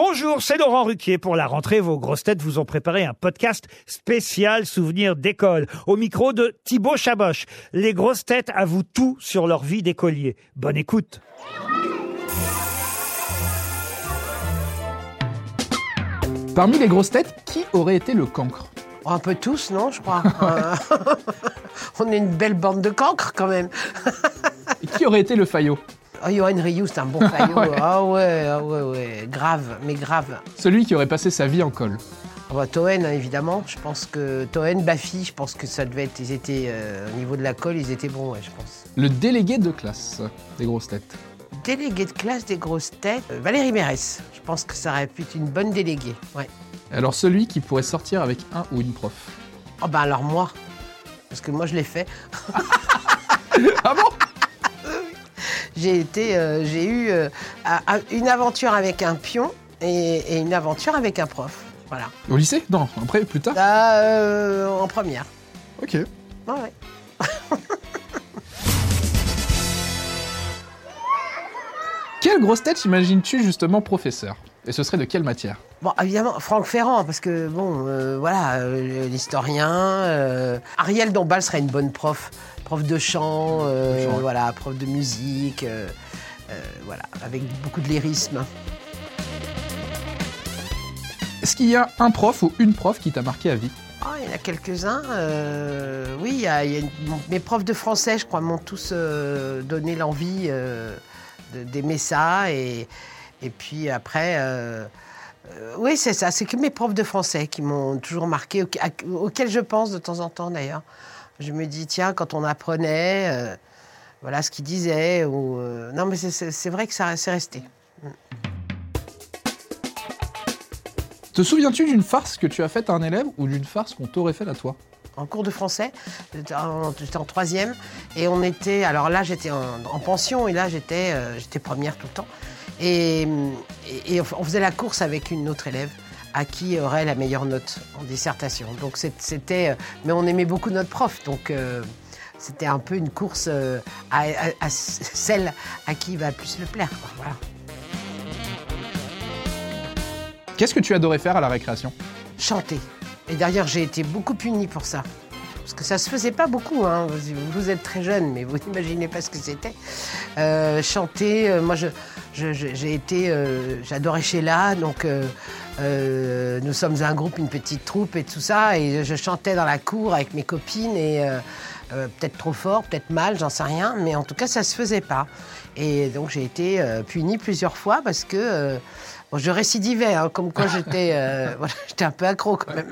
Bonjour, c'est Laurent Ruquier. Pour la rentrée, vos grosses têtes vous ont préparé un podcast spécial souvenir d'école. Au micro de Thibaut Chaboch. Les grosses têtes avouent tout sur leur vie d'écolier. Bonne écoute. Parmi les grosses têtes, qui aurait été le cancre? Un peu tous, non, je crois. Euh, On est une belle bande de cancres, quand même. Qui aurait été le faillot Oh, Johan Rioux, c'est un bon faillot. Ah ouais, ah ouais, ouais. Grave, mais grave. Celui qui aurait passé sa vie en col. Ah bah, Toen, hein, évidemment. Je pense que Toen, Bafi, je pense que ça devait être. Ils étaient. euh, au niveau de la colle, ils étaient bons, ouais, je pense. Le délégué de classe des grosses têtes. Délégué de classe des grosses têtes, euh, Valérie Mérès. Je pense que ça aurait pu être une bonne déléguée. Ouais. Alors celui qui pourrait sortir avec un ou une prof. Oh, bah alors moi. Parce que moi, je l'ai fait. Ah bon? J'ai été, euh, j'ai eu euh, une aventure avec un pion et, et une aventure avec un prof. Voilà. Au lycée? Non, après, plus tard? Là, euh, en première. Ok. Ouais, ouais. Quelle grosse tête imagines-tu justement professeur? Et ce serait de quelle matière? Bon, évidemment, Franck Ferrand, parce que, bon, euh, voilà, euh, l'historien. euh, Ariel Dombal serait une bonne prof. Prof de chant, voilà, prof de musique, voilà, avec beaucoup de lyrisme. Est-ce qu'il y a un prof ou une prof qui t'a marqué à vie? Ah, il y en a quelques-uns. oui, il y a, il y a une- bon, mes profs de français, je crois, m'ont tous donné l'envie d'aimer ça. Et, puis après, euh, euh, oui, c'est ça. C'est que mes profs de français qui m'ont toujours marqué, auquel- à- auxquels je pense de temps en temps d'ailleurs. Je me dis, tiens, quand on apprenait, euh, voilà ce qu'ils disaient. Ou, non, mais c'est vrai que ça c'est resté. Te souviens-tu d'une farce que tu as faite à un élève ou d'une farce qu'on t'aurait faite à toi? En cours de français. J'étais en, troisième et on était. Alors là, j'étais en, en pension et là, j'étais euh, j'étais première tout le temps. Et, et- et on faisait la course avec une autre élève à qui aurait la meilleure note en dissertation. Donc c'était. euh, Mais on aimait beaucoup notre prof. Donc. euh, c'était un peu une course euh, à, à- à celle à qui il va plus le plaire. Voilà. Qu'est-ce que tu adorais faire à la récréation? Chanter. Et d'ailleurs, j'ai été beaucoup punie pour ça. Parce que ça se faisait pas beaucoup. Hein. Vous, êtes très jeune, mais vous n'imaginez pas ce que c'était. Euh, chanter, euh, moi, je, je- j'ai été, euh, j'adorais Sheila, donc nous sommes un groupe, une petite troupe et tout ça, et je chantais dans la cour avec mes copines et euh, peut-être trop fort, peut-être mal, j'en sais rien, mais en tout cas, ça se faisait pas. Et donc, j'ai été euh, punie plusieurs fois parce que euh, bon, je récidivais, hein, comme quoi j'étais, euh, voilà, un peu accro quand même.